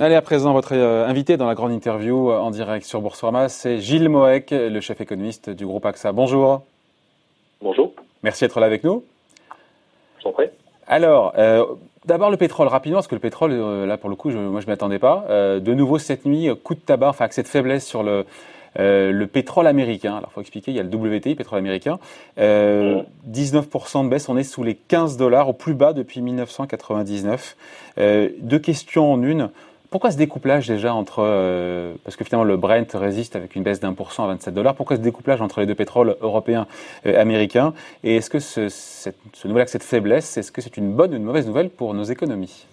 Allez, à présent, votre euh, invité dans la grande interview euh, en direct sur Boursorama, c'est Gilles Moek, le chef économiste du groupe AXA. Bonjour. Bonjour. Merci d'être là avec nous. Je t'en prie. Alors, euh, d'abord le pétrole, rapidement, parce que le pétrole, là pour le coup, moi je ne m'y attendais pas. de nouveau cette nuit, coup de tabac, enfin avec cette faiblesse sur le, le pétrole américain. Alors, il faut expliquer, il y a le WTI, pétrole américain. 19% de baisse, on est sous les 15 dollars, au plus bas depuis 1999. deux questions en une. Pourquoi ce découplage déjà entre, euh, parce que finalement le Brent résiste avec une baisse d'un pour cent à 27 dollars, pourquoi ce découplage entre les deux pétroles européens et américains? Et est-ce que ce, cette, ce nouvel cette faiblesse, est-ce que c'est une bonne ou une mauvaise nouvelle pour nos économies?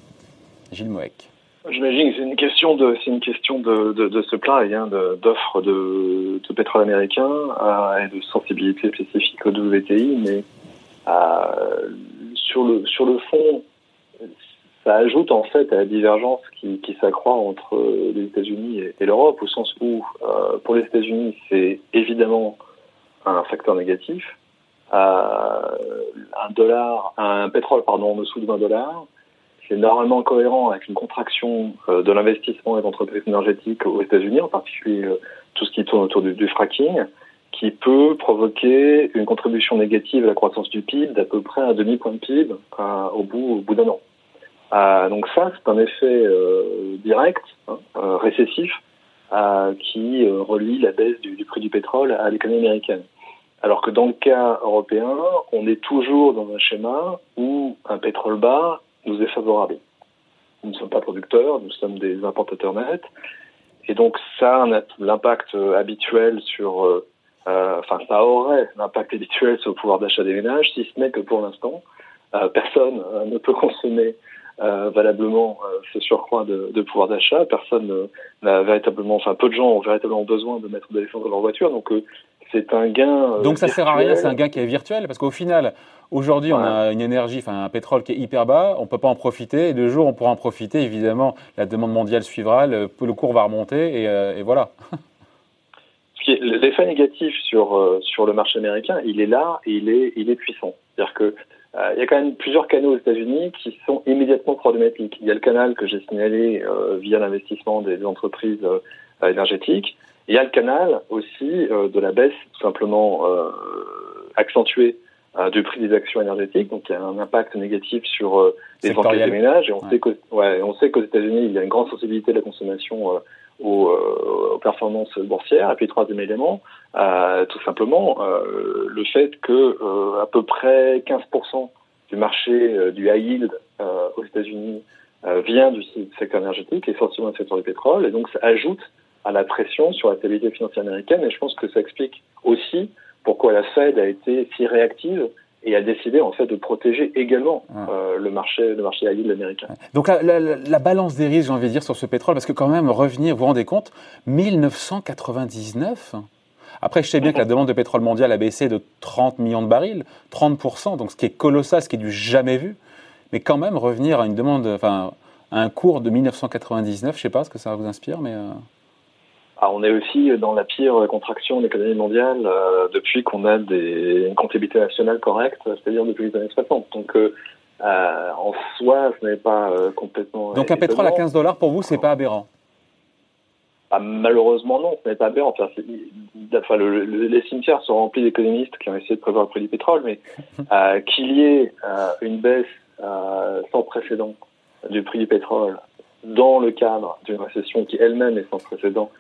Gilles Moek. J'imagine que c'est une question de, c'est une question de, de, de supply, hein, d'offre de, de, pétrole américain et de sensibilité spécifique au WTI, mais euh, sur le sur le fond, ça ajoute en fait à la divergence qui, s'accroît entre les États-Unis et, l'Europe, au sens où euh, pour les États-Unis c'est évidemment un facteur négatif. Euh, un dollar, un pétrole pardon en dessous de 20 dollars, c'est normalement cohérent avec une contraction euh, de l'investissement des entreprises énergétiques aux États-Unis, en particulier euh, tout ce qui tourne autour du, fracking, qui peut provoquer une contribution négative à la croissance du PIB d'à peu près un demi point de PIB euh, au bout, au bout d'un an. Euh, donc ça, c'est un effet euh, direct, hein, euh, récessif, qui relie la baisse du, prix du pétrole à l'économie américaine. Alors que dans le cas européen, on est toujours dans un schéma où un pétrole bas nous est favorable. Nous ne sommes pas producteurs, nous sommes des importateurs nets. Et donc ça l'impact habituel sur, euh, enfin ça aurait l'impact habituel sur le pouvoir d'achat des ménages, si ce n'est que pour l'instant, euh, personne ne peut consommer euh, valablement euh, ce surcroît de, de pouvoir d'achat. Personne n'a véritablement, enfin peu de gens ont véritablement besoin de mettre de l'essence dans leur voiture, donc euh, c'est un gain. donc ça sert à rien, c'est un gain qui est virtuel, parce qu'au final, aujourd'hui on a une énergie, enfin un pétrole qui est hyper bas, on peut pas en profiter, et de jour on pourra en profiter, évidemment, la demande mondiale suivra, le, le cours va remonter, et, et voilà. L'effet négatif sur sur le marché américain, il est là et il est il est puissant. C'est-à-dire que euh, il y a quand même plusieurs canaux aux États-Unis qui sont immédiatement problématiques. Il y a le canal que j'ai signalé euh, via l'investissement des entreprises euh, énergétiques. Il y a le canal aussi de la baisse tout simplement accentuée du prix des actions énergétiques, donc il y a un impact négatif sur les enquêtes des ménages. Et on sait que, ouais, on sait qu'aux États-Unis, il y a une grande sensibilité de la consommation aux, aux, performances boursières. Et puis troisième élément, euh, tout simplement euh, le fait que euh, à peu près 15% du marché du high yield aux États-Unis vient du secteur énergétique, essentiellement du secteur du pétrole, et donc ça ajoute à la pression sur la stabilité financière américaine. Et je pense que ça explique aussi pourquoi la Fed a été si réactive et a décidé en fait de protéger également ah. euh, le marché le marché yield américain. Donc la, la, la balance des risques, j'ai envie de dire, sur ce pétrole, parce que quand même revenir, vous vous rendez compte, 1999 après, je sais bien que la demande de pétrole mondial a baissé de 30 millions de barils, 30%, donc ce qui est colossal, ce qui est du jamais vu. Mais quand même, revenir à une demande, enfin, à un cours de 1999, je ne sais pas ce que ça vous inspire, mais. Euh... Ah, on est aussi dans la pire contraction de l'économie mondiale euh, depuis qu'on a des, une comptabilité nationale correcte, c'est-à-dire depuis les années 60. Donc, euh, euh, en soi, ce n'est pas complètement. Donc, un pétrole à 15 dollars, pour vous, c'est pas aberrant? Ah, malheureusement, non, ce n'est pas bien. Enfin, enfin le, les cimetières sont remplis d'économistes qui ont essayé de prévoir le prix du pétrole, mais qu'il y ait une baisse sans précédent du prix du pétrole dans le cadre d'une récession qui elle-même est sans précédent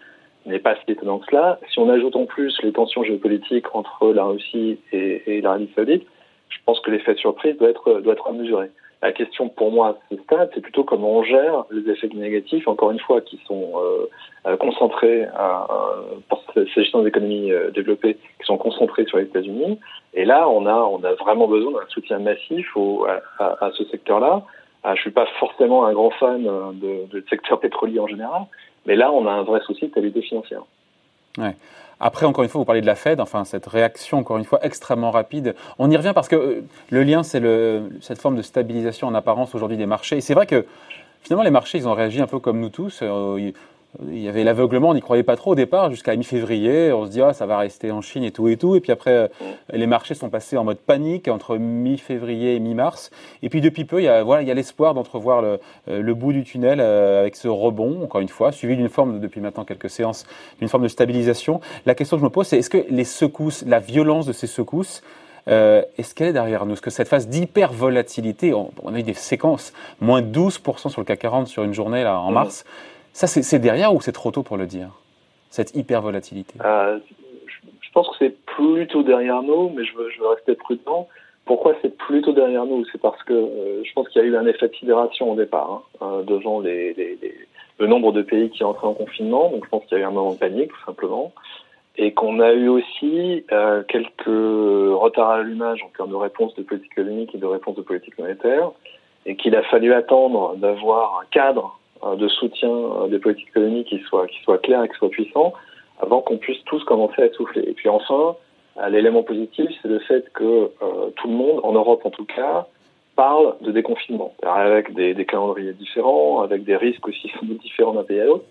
n'est pas si étonnant que cela. Si on ajoute en plus les tensions géopolitiques entre la Russie et, et l'Arabie saoudite, je pense que l'effet surprise doit être, doit être mesuré. La question pour moi à ce stade, c'est plutôt comment on gère les effets négatifs, encore une fois, qui sont euh, euh concentrés, à, pour s'agissant des économies euh, développées, qui sont concentrés sur les États-Unis. Et là, on a, on a vraiment besoin d'un soutien massif au, à, à, ce secteur-là. Euh, je suis pas forcément un grand fan de, de secteur pétrolier en général, mais là, on a un vrai souci de qualité financière. Ouais. Après, encore une fois, vous parlez de la Fed, enfin cette réaction, encore une fois, extrêmement rapide. On y revient parce que euh, le lien, c'est cette forme de stabilisation en apparence aujourd'hui des marchés. Et c'est vrai que finalement, les marchés, ils ont réagi un peu comme nous tous. Euh, il y avait l'aveuglement, on n'y croyait pas trop au départ, jusqu'à mi-février, on se dit ah, ça va rester en Chine et tout et tout, et puis après euh, les marchés sont passés en mode panique entre mi-février et mi-mars, et puis depuis peu il y a voilà il y a l'espoir d'entrevoir le, euh, le, bout du tunnel euh, avec ce rebond encore une fois, suivi d'une forme depuis maintenant quelques séances d'une forme de stabilisation. La question que je me pose c'est est-ce que les secousses, la violence de ces secousses euh, est-ce qu'elle est derrière nous? Est-ce que cette phase d'hyper volatilité, on, a eu des séquences, moins 12% sur le CAC 40 sur une journée là, en mars, ça, c'est derrière ou c'est trop tôt pour le dire Cette hyper volatilité euh, Je pense que c'est plutôt derrière nous, mais je veux, rester prudent. Pourquoi c'est plutôt derrière nous? C'est parce que euh, je pense qu'il y a eu un effet de sidération au départ, hein, euh, devant le nombre de pays qui entraient en confinement. Donc je pense qu'il y a eu un moment de panique, tout simplement. Et qu'on a eu aussi quelques retards à l'allumage en termes de réponse de politique économique et de réponse de politique monétaire. Et qu'il a fallu attendre d'avoir un cadre de soutien euh, des politiques économiques qui soit, qui soit clair et qui soit puissant avant qu'on puisse tous commencer à souffler. Et puis enfin, euh, l'élément positif, c'est le fait que tout le monde, en Europe en tout cas, parle de déconfinement, avec des, calendriers différents, avec des risques aussi différents d'un pays à l'autre.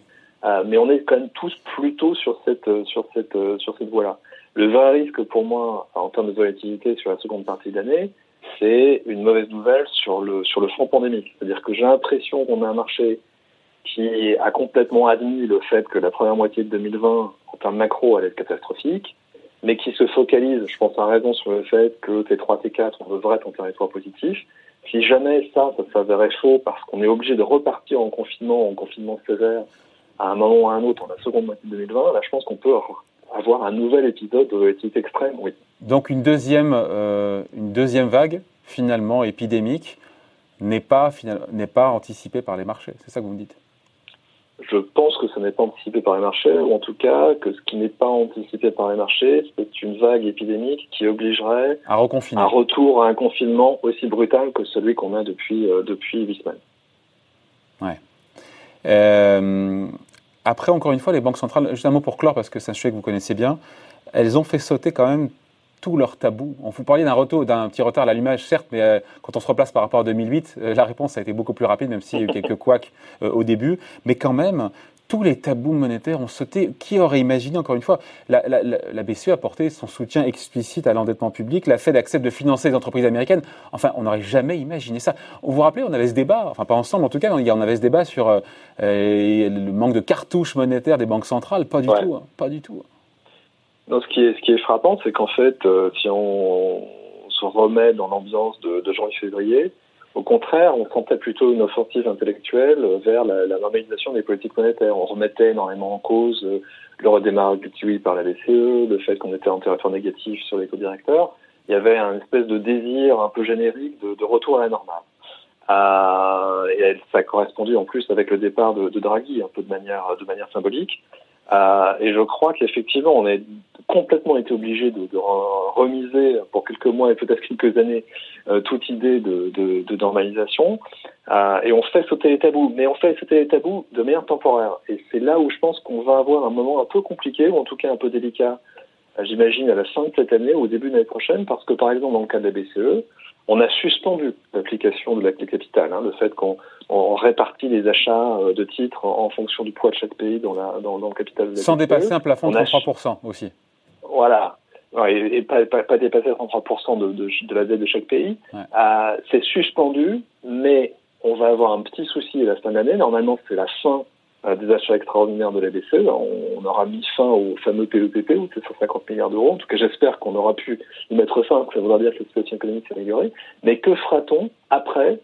mais on est quand même tous plutôt sur cette sur cette sur cette voie-là. Le vrai risque pour moi en termes de volatilité sur la seconde partie de l'année, c'est une mauvaise nouvelle sur le sur le front pandémique. C'est-à-dire que j'ai l'impression qu'on a un marché qui a complètement admis le fait que la première moitié de 2020, en termes macro, allait être catastrophique, mais qui se focalise, je pense à raison, sur le fait que T3, T4, on devrait être en territoire positif. Si jamais ça, ça s'avérait faux parce qu'on est obligé de repartir en confinement, en confinement sévère, à un moment ou à un autre, en la seconde moitié de 2020, là, je pense qu'on peut avoir un nouvel épisode de volatilité extrême, oui. Donc une deuxième, euh, une deuxième vague, finalement épidémique, n'est pas, n'est pas anticipée par les marchés. C'est ça que vous me dites? Je pense que ça n'est pas anticipé par les marchés, ou en tout cas que ce qui n'est pas anticipé par les marchés, c'est une vague épidémique qui obligerait à reconfiner. un retour à un confinement aussi brutal que celui qu'on a depuis euh, depuis huit semaines. Ouais. Euh, après, encore une fois, les banques centrales, juste un mot pour clore, parce que c'est un sujet que vous connaissez bien, elles ont fait sauter quand même tous leurs tabous. On vous parlait d'un retour, d'un petit retard à l'allumage, certes, mais euh, quand on se replace par rapport à 2008, euh, la réponse a été beaucoup plus rapide, même s'il y a eu quelques couacs euh, au début. Mais quand même, tous les tabous monétaires ont sauté. Qui aurait imaginé, encore une fois, la, la, BCE a porté son soutien explicite à l'endettement public, la Fed accepte de financer les entreprises américaines. Enfin, on n'aurait jamais imaginé ça. Vous vous rappelez, on avait ce débat, enfin pas ensemble en tout cas, on avait ce débat sur le manque de cartouches monétaires des banques centrales. Pas du tout, hein, pas du tout. Non, ce qui est, frappant, c'est qu'en fait, euh, si on, se remet dans l'ambiance de, janvier-février, au contraire, on sentait plutôt une offensive intellectuelle vers la, normalisation des politiques monétaires. On remettait énormément en cause euh, le redémarrage du TUI par la BCE, le fait qu'on était en territoire négatif sur les co-directeurs. Il y avait un espèce de désir un peu générique de, retour à la normale. Euh, et ça a correspondu en plus avec le départ de, Draghi, un peu de manière symbolique. Euh, et je crois qu'effectivement, on a complètement été obligé de, remiser pour quelques mois et peut-être quelques années euh, toute idée de, de, normalisation. Euh, et on fait sauter les tabous, mais on fait sauter les tabous de manière temporaire. Et c'est là où je pense qu'on va avoir un moment un peu compliqué, ou en tout cas un peu délicat, j'imagine, à la fin de cette année ou au début de l'année prochaine, parce que par exemple, dans le cas de la BCE, on a suspendu l'application de la clé capitale, hein, le fait qu'on on répartit les achats euh, de titres en, fonction du poids de chaque pays dans, la, dans, dans le capital. De Sans dépasser un plafond de 33% aussi. Voilà. Et, pas, pas, pas, dépasser 33% de, de, de, la dette de chaque pays. Euh, c'est suspendu, mais on va avoir un petit souci à la fin de l'année. Normalement, c'est la fin des achats extraordinaires de la BCE. On, aura mis fin au fameux PEPP, ou 150 milliards d'euros. En tout cas, j'espère qu'on aura pu y mettre fin, que ça voudra dire que la situation économique s'est améliorée. Mais que fera-t-on après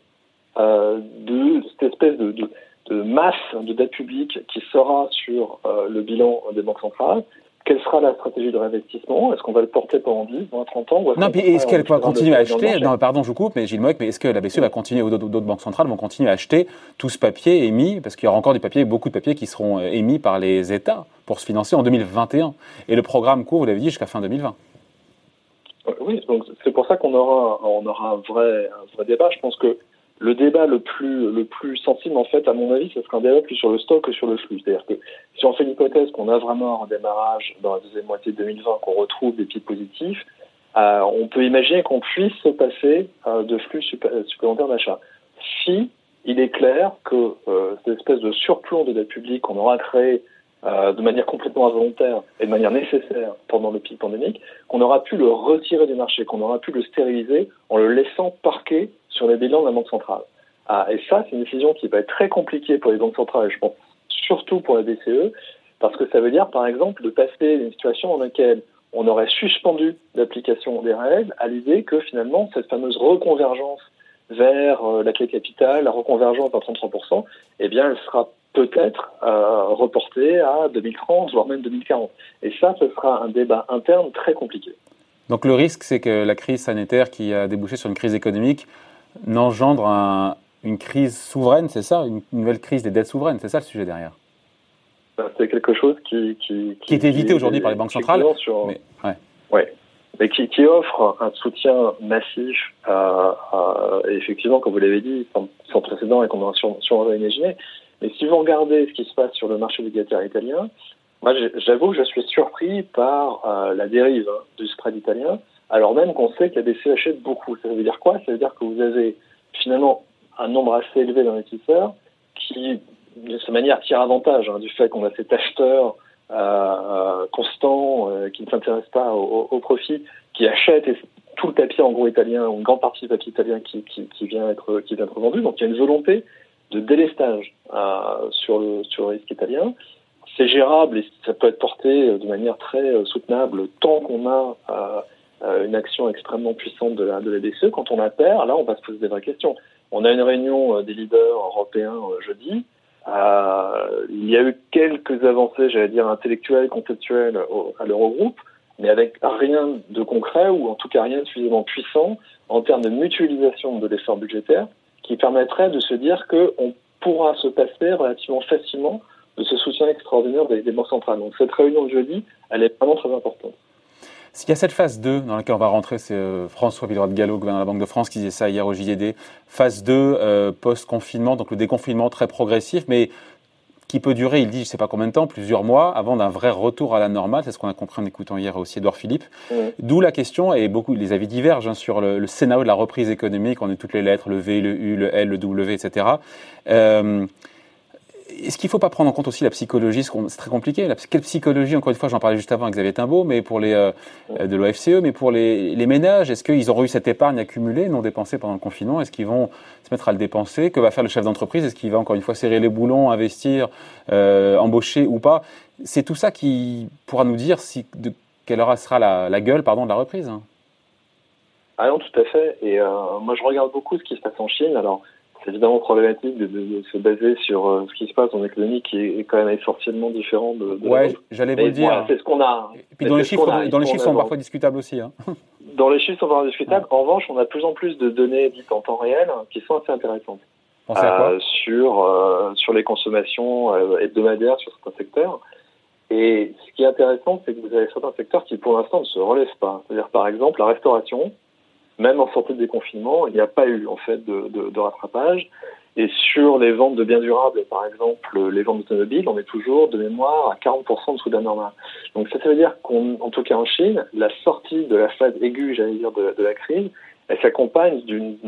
euh, de cette espèce de, de, de, masse de dette publique qui sera sur euh, le bilan des banques centrales quelle sera la stratégie de réinvestissement? Est-ce qu'on va le porter pendant 10, 20, 30 ans Non, puis est-ce qu'elle va continuer à acheter? Non, pardon, je vous coupe, mais Gilles Moec, mais est-ce que la BCE va continuer, ou d'autres banques centrales vont continuer à acheter tout ce papier émis? Parce qu'il y aura encore des papiers, beaucoup de papiers qui seront euh, émis par les États pour se financer en 2021. Et le programme court, vous l'avez dit, jusqu'à fin 2020. Oui, donc c'est pour ça qu'on aura, on aura un vrai, un vrai débat. Je pense que le débat le plus le plus sensible en fait à mon avis ce sera un débat plus sur le stock que sur le flux. C'est-à-dire que si on fait l'hypothèse qu'on a vraiment un démarrage dans la deuxième moitié de 2020 qu'on retrouve des pieds positifs euh, on peut imaginer qu'on puisse se passer euh, de flux supplémentaires d'achat. Si il est clair que cette espèce de surplomb de dette publique qu'on aura créé de manière complètement involontaire et de manière nécessaire pendant le pic pandémique, qu'on aura pu le retirer du marché, qu'on aura pu le stériliser en le laissant parquer sur les bilans de la Banque centrale. Ah, et ça, c'est une décision qui va être très compliquée pour les banques centrales, je pense surtout pour la BCE, parce que ça veut dire, par exemple, de passer d'une situation dans laquelle on aurait suspendu l'application des règles à l'idée que finalement, cette fameuse reconvergence vers euh, la clé capitale, la reconvergence à 33%, eh bien, elle sera peut-être euh, reportée à 2030, voire même 2040. Et ça, ce sera un débat interne très compliqué. Donc le risque, c'est que la crise sanitaire qui a débouché sur une crise économique n'engendre une crise souveraine, c'est ça? Une nouvelle crise des dettes souveraines, c'est ça le sujet derrière? C'est quelque chose qui, qui, qui, est évité aujourd'hui par les banques centrales. mais, ouais. mais qui, qui, offre un soutien massif, à, effectivement, comme vous l'avez dit, sans, précédent et qu'on a sûrement imaginé. Mais si vous regardez ce qui se passe sur le marché obligataire italien, moi j'avoue que je suis surpris par euh, la dérive hein, du spread italien, alors même qu'on sait que la BCE achète beaucoup. Ça veut dire quoi? Ça veut dire que vous avez finalement un nombre assez élevé d'investisseurs qui de cette manière tire avantage hein, du fait qu'on a cet acheteur euh, euh constant euh, qui ne s'intéresse pas au, au, profit, qui achète tout le papier en gros italien, ou une grande partie du papier italien qui, qui, vient être qui vient être vendu. Donc il y a une volonté de délestage euh, sur le sur le risque italien. C'est gérable et ça peut être porté de manière très soutenable tant qu'on a une action extrêmement puissante de la, de la BCE. Quand on la perd, là, on va se poser des vraies questions. On a une réunion des leaders européens jeudi. Euh, il y a eu quelques avancées, j'allais dire, intellectuelles, conceptuelles à l'Eurogroupe, mais avec rien de concret ou en tout cas rien de suffisamment puissant en termes de mutualisation de l'effort budgétaire qui permettrait de se dire qu'on pourra se passer relativement facilement de ce soutien extraordinaire des, des banques centrales. Donc cette réunion de jeudi, elle est vraiment très importante. S'il y a cette phase 2 dans laquelle on va rentrer, c'est euh, François Villeroy de Gallo, gouverneur de la Banque de France, qui disait ça hier au JDD. Phase 2, euh, post-confinement, donc le déconfinement très progressif, mais qui peut durer, il dit, je ne sais pas combien de temps, plusieurs mois, avant d'un vrai retour à la normale. C'est ce qu'on a compris en écoutant hier aussi Edouard Philippe. D'où la question, et beaucoup, les avis divergent hein, sur le, scénario de la reprise économique. On a toutes les lettres, le V, le U, le L, le W, etc. Euh, est-ce qu'il ne faut pas prendre en compte aussi la psychologie C'est très compliqué. Quelle psychologie Encore une fois, j'en parlais juste avant avec Xavier Timbaud, mais pour les euh, de l'OFCE, mais pour les, ménages, est-ce qu'ils auront eu cette épargne accumulée, non dépensée pendant le confinement? Est-ce qu'ils vont se mettre à le dépenser? Que va faire le chef d'entreprise? Est-ce qu'il va encore une fois serrer les boulons, investir, euh, embaucher ou pas? C'est tout ça qui pourra nous dire de quelle sera la, la, gueule pardon, de la reprise. Hein. Ah non, tout à fait. Et euh, moi, je regarde beaucoup ce qui se passe en Chine. Alors, c'est évidemment problématique de, se baser sur euh, ce qui se passe en économie qui est, quand même essentiellement différent de. de ouais, j'allais vous le dire. c'est ce qu'on a. Et puis dans les chiffres, dans les chiffres sont parfois discutables aussi. Hein. Dans les chiffres sont parfois discutables. En revanche, on a de plus en plus de données dites en temps réel qui sont assez intéressantes. Euh, sur euh, sur les consommations hebdomadaires sur certains secteurs. Et ce qui est intéressant, c'est que vous avez certains secteurs qui, pour l'instant, ne se relèvent pas. C'est-à-dire, par exemple, la restauration, même en sortie de déconfinement, il n'y a pas eu en fait de, rattrapage. Et sur les ventes de biens durables, par exemple les ventes d'automobiles, on est toujours de mémoire à 40% dessous de la normale. Donc ça, ça veut dire qu'en tout cas en Chine, la sortie de la phase aiguë, j'allais dire, de, la crise, elle s'accompagne d'une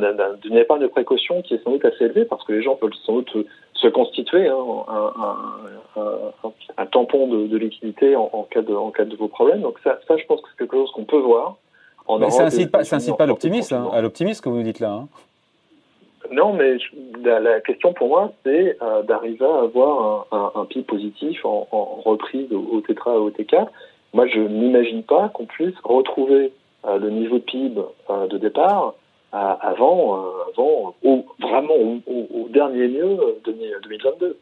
épargne de précaution qui est sans doute assez élevée parce que les gens peuvent sans doute se constituer hein, un, tampon de, liquidité en, en, cas de, en cas de vos problèmes. Donc ça, ça je pense que c'est quelque chose qu'on peut voir ça n'incite pas, pas l'optimisme, hein, à l'optimisme que vous dites là. Hein. Non, mais la, question pour moi, c'est euh, d'arriver à avoir un, un, PIB positif en, reprise au, Tétra et au T4. Moi, je n'imagine pas qu'on puisse retrouver euh, le niveau de PIB euh, de départ avant, avant au, vraiment au, dernier mieux 2022.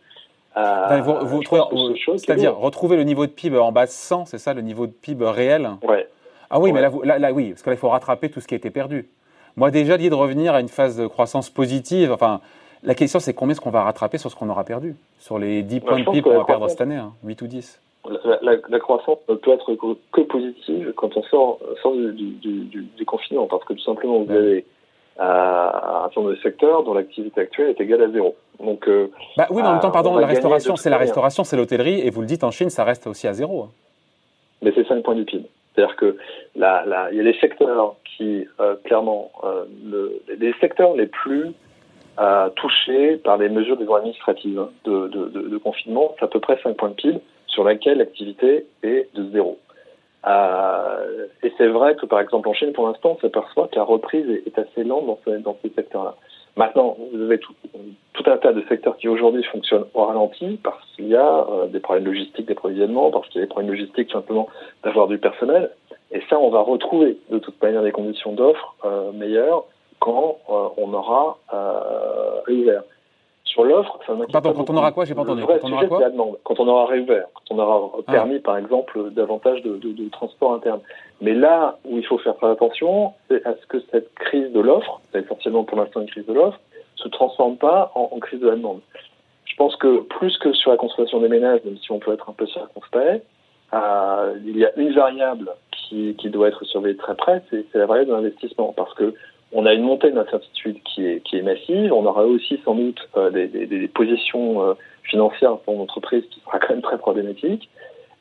C'est-à-dire retrouver le niveau de PIB en base 100, c'est ça le niveau de PIB réel? Ouais. Ah oui, mais là, là, oui, parce qu'il faut rattraper tout ce qui a été perdu. Moi, déjà, dit de revenir à une phase de croissance positive. Enfin, la question, c'est combien est-ce qu'on va rattraper sur ce qu'on aura perdu? Sur les 10 points de PIB qu'on va perdre cette année, 8 hein, ou 10 la, croissance ne peut être que positive quand on sort, sort du, du, du, du, confinement, parce que tout simplement, vous avez euh, un certain nombre de secteurs dont l'activité actuelle est égale à zéro. Donc, euh, bah oui, mais en même temps, euh, pardon, la restauration, c'est la restauration, c'est l'hôtellerie, et vous le dites en Chine, ça reste aussi à zéro. Hein. Mais c'est 5 points du PIB. C'est-à-dire que là, il y a secteurs qui, euh, clairement, euh, le, les secteurs les plus touchés par les mesures administratives de, confinement. C'est à peu près 5 points de PIB sur laquelle l'activité est de zéro. Euh, et c'est vrai que, par exemple, en Chine, pour l'instant, on s'aperçoit que la reprise est, assez lente dans ces secteurs-là. Maintenant, vous avez tout, un tas de secteurs qui aujourd'hui fonctionnent au ralenti parce qu'il y a euh, des problèmes logistiques d'approvisionnement, parce qu'il y a des problèmes logistiques simplement d'avoir du personnel. Et ça, on va retrouver de toute manière des conditions d'offre euh, meilleures quand euh, on aura réouvert. Sur l'offre, ça Pardon, quand on aura quoi J'ai pas entendu. Quand on aura la demande. Quand on aura réouvert, quand on aura ah. permis, par exemple, davantage de, de, de, transport interne. Mais là où il faut faire très attention, c'est à ce que cette crise de l'offre, c'est essentiellement pour l'instant une crise de l'offre, se transforme pas en, en, crise de la demande. Je pense que plus que sur la consommation des ménages, même si on peut être un peu circonspect, euh, il y a une variable qui, qui doit être surveillée très près, c'est la variable de l'investissement, parce que on a une montée d'incertitude qui est, qui est massive. On aura aussi sans doute euh, des, des, des, positions euh, financières pour l'entreprise qui sera quand même très problématique.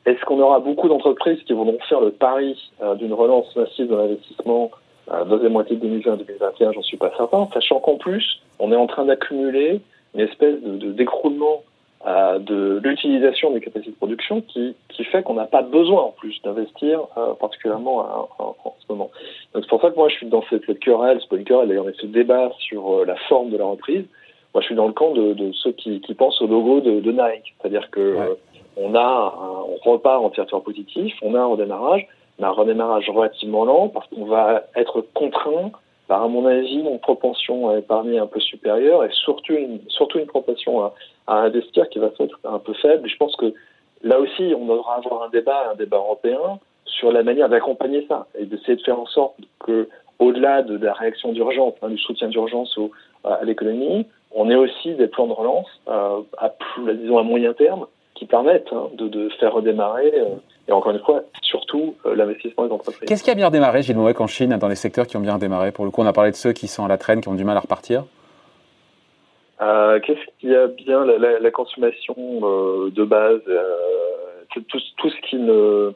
Est-ce qu'on aura beaucoup d'entreprises qui vont faire le pari euh, d'une relance massive de l'investissement deuxième moitié de 2020-2021 J'en suis pas certain, sachant qu'en plus, on est en train d'accumuler une espèce de, de décroulement euh, de l'utilisation des capacités de production qui, qui fait qu'on n'a pas besoin en plus d'investir euh, particulièrement en, ce moment. Donc c'est pour ça que moi je suis dans cette, cette querelle, c'est pas une querelle, d'ailleurs, mais ce débat sur euh, la forme de la reprise. Moi je suis dans le camp de, de ceux qui, qui, pensent au logo de, de Nike, c'est-à-dire que ouais. on a, un, on repart en territoire positif, on a un redémarrage, mais un redémarrage relativement lent parce qu'on va être contraint par, à mon avis, une propension à épargner un peu supérieure et surtout une, surtout une propension à, à investir qui va être un peu faible. Je pense que là aussi, on devra avoir un débat, un débat européen sur la manière d'accompagner ça et d'essayer de faire en sorte que, au-delà de, la réaction d'urgence, hein, du soutien d'urgence à l'économie, on ait aussi des plans de relance euh, à, disons à moyen terme qui permettent hein, de, de, faire redémarrer euh, et encore une fois, surtout euh, l'investissement des entreprises. Qu'est-ce qui a bien redémarré, Gilles Mouek, en Chine, dans les secteurs qui ont bien redémarré Pour le coup, on a parlé de ceux qui sont à la traîne, qui ont du mal à repartir. Euh, Qu'est-ce qui a bien la, la, la consommation euh, de base, euh, tout, tout, ce qui ne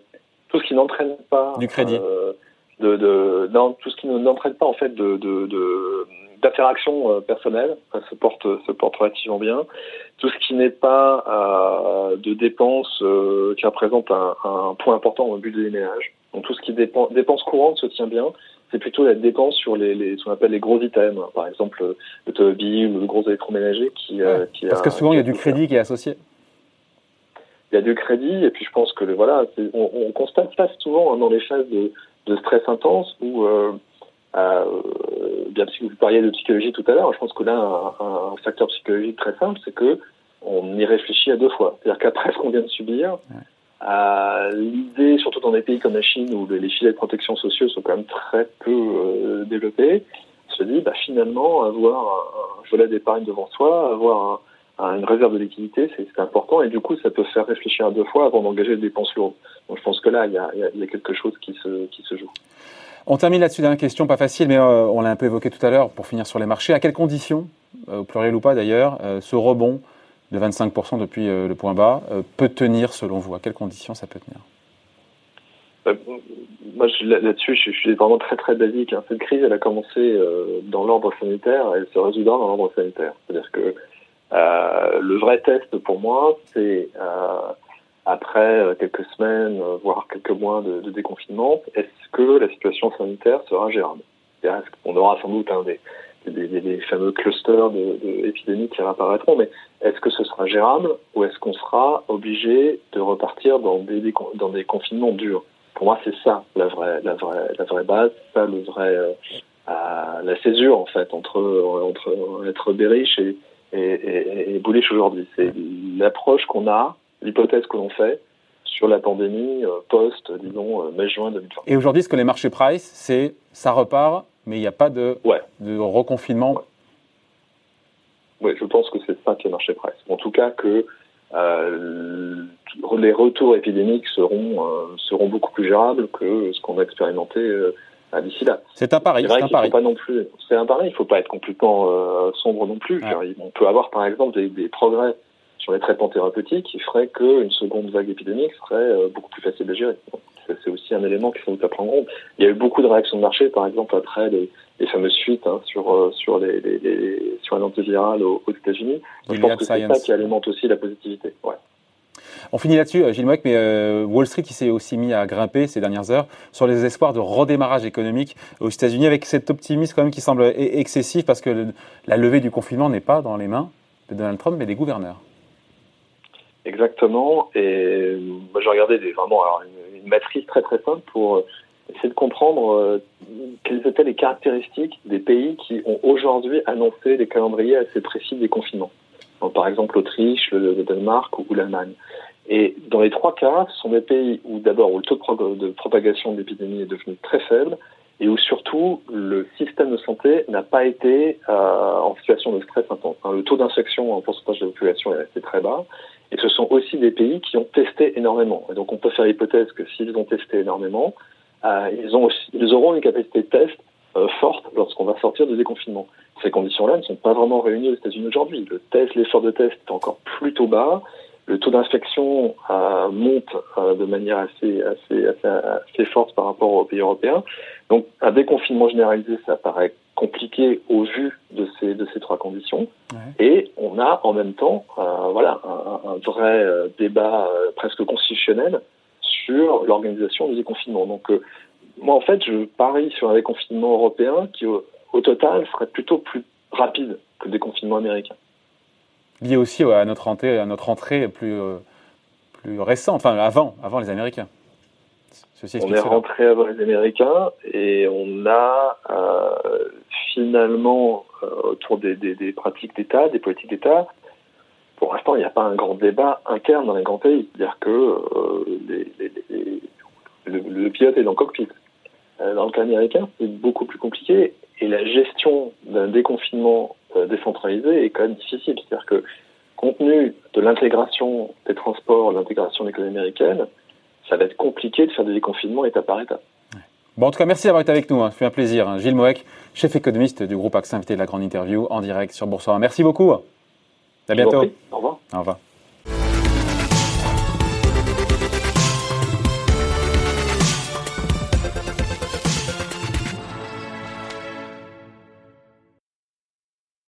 tout ce qui n'entraîne pas du crédit, euh, de, de, non tout ce qui n'entraîne pas en fait de, de, de d'interaction personnelle se porte se porte relativement bien. Tout ce qui n'est pas euh, de dépenses euh, qui représente un, un, point important dans le budget des ménages. Donc tout ce qui dépend dépenses courantes se tient bien. C'est plutôt la dépense sur les, les ce qu'on appelle les gros items, par exemple l'automobile ou le gros électroménager qui, ouais, qui parce que souvent il y a du crédit qui est associé. Il y a du crédit et puis je pense que voilà, on, on constate ça souvent hein, dans les phases de, de stress intense où euh, euh, bien si vous parliez de psychologie tout à l'heure, je pense que là, un, un, facteur psychologique très simple, c'est que on y réfléchit à deux fois. C'est-à-dire qu'après ce qu'on vient de subir. Euh, l'idée, surtout dans des pays comme la Chine où les filets de protection sociaux sont quand même très peu euh, développés, se dit bah, finalement avoir un, volet d'épargne devant soi, avoir un, une réserve de liquidité, c'est important et du coup ça peut faire réfléchir à deux fois avant d'engager des dépenses lourdes. Donc je pense que là il y a, quelque chose qui se, joue. On termine là-dessus dernière question, pas facile, mais euh, on l'a un peu évoqué tout à l'heure pour finir sur les marchés. À quelles conditions, euh, au pluriel ou pas d'ailleurs, euh, ce rebond de 25% depuis euh, le point bas euh, peut tenir selon vous? À quelles conditions ça peut tenir? Euh, Moi là-dessus, je, suis vraiment très très basique. Hein. Cette crise, elle a commencé dans l'ordre sanitaire, elle se résoudra dans l'ordre sanitaire. C'est-à-dire que le vrai test pour moi, c'est après quelques semaines, voire quelques mois de, déconfinement, est-ce que la situation sanitaire sera gérable? On aura sans doute hein, des, des, fameux clusters d'épidémies qui réapparaîtront, mais est-ce que ce sera gérable ou est-ce qu'on sera obligé de repartir dans des, dans des confinements durs? Pour moi, c'est ça la vraie, la vraie, la vraie base, ça le vrai, euh, la césure en fait entre, entre être bearish et, et, et, et bullish aujourd'hui. C'est l'approche qu'on a l'hypothèse que l'on fait sur la pandémie euh, post, disons, euh, mai-juin 2020. Et aujourd'hui, ce que les marchés price, c'est ça repart, mais il n'y a pas de, ouais. de reconfinement ouais. Oui, je pense que c'est ça qui est marché price. En tout cas, que euh, les retours épidémiques seront, euh, seront beaucoup plus gérables que ce qu'on a expérimenté euh, d'ici là. C'est un pari. C'est un pari. Pas non plus. C'est un pari. Il ne faut pas être complètement euh, sombre non plus. Ouais. On peut avoir, par exemple, des, des progrès sur les traitements thérapeutiques qui ferait qu'une seconde vague épidémique serait beaucoup plus facile à gérer. C'est aussi un élément qu'il faut prendre en compte. Il y a eu beaucoup de réactions de marché, par exemple, après les, les fameuses fuites hein, sur sur les, les, sur un antiviral aux, aux États-Unis. Je pense que c'est ça qui alimente aussi la positivité. Ouais. On finit là-dessus, euh, Gilles Moek, mais euh, Wall Street qui s'est aussi mis à grimper ces dernières heures sur les espoirs de redémarrage économique aux États-Unis avec cet optimisme quand même qui semble e-, excessif parce que la levée du confinement n'est pas dans les mains de Donald Trump mais des gouverneurs. Exactement. Et moi, j'ai regardé des, vraiment matrice très très simple pour euh, essayer de comprendre quelles étaient les caractéristiques des pays qui ont aujourd'hui annoncé des calendriers assez précis des confinements. par exemple l'Autriche, le, Danemark ou l'Allemagne. Et dans les trois cas, ce sont des pays où d'abord le taux de, propagation de l'épidémie est devenu très faible et où surtout le système de santé n'a pas été euh, en situation de stress intense. le taux d'infection en pourcentage de la population est resté très bas. Et ce sont aussi des pays qui ont testé énormément. Et donc on peut faire l'hypothèse que s'ils ont testé énormément, euh, ils, auront une capacité de test euh, forte lorsqu'on va sortir du déconfinement. Ces conditions-là ne sont pas vraiment réunies aux États-Unis aujourd'hui. Le test, l'effort de test est encore plutôt bas le taux d'infection euh, monte de manière assez, forte par rapport aux pays européens. Donc un déconfinement généralisé, ça paraît compliqué au vu de ces, de ces trois conditions. Et on a en même temps euh, voilà, un, un vrai euh, débat euh, presque constitutionnel sur l'organisation du déconfinement. Donc moi en fait je parie sur un déconfinement européen qui au, au total serait plutôt plus rapide que le déconfinement américain lié aussi à notre entrée, à notre entrée plus, plus récente, enfin avant, avant les Américains. on est rentré avant les Américains et on a euh, finalement euh, autour des, pratiques d'État, des politiques d'État, pour l'instant il n'y a pas un grand débat interne dans les grands pays, c'est-à-dire que les, le, pilote est dans le cockpit. Dans le cas américain, c'est beaucoup plus compliqué et la gestion d'un déconfinement euh, décentralisé est quand même difficile. C'est-à-dire que, compte tenu de l'intégration des transports, l'intégration de l'économie américaine, ça va être compliqué de faire des déconfinements étape par étape. Bon, en tout cas, merci d'avoir été avec nous. Hein. Fait un plaisir. Hein. Gilles Moek, chef économiste du groupe AXA, invité de la grande interview en direct sur Boursorama. Merci beaucoup. À bientôt. Au revoir. Au revoir.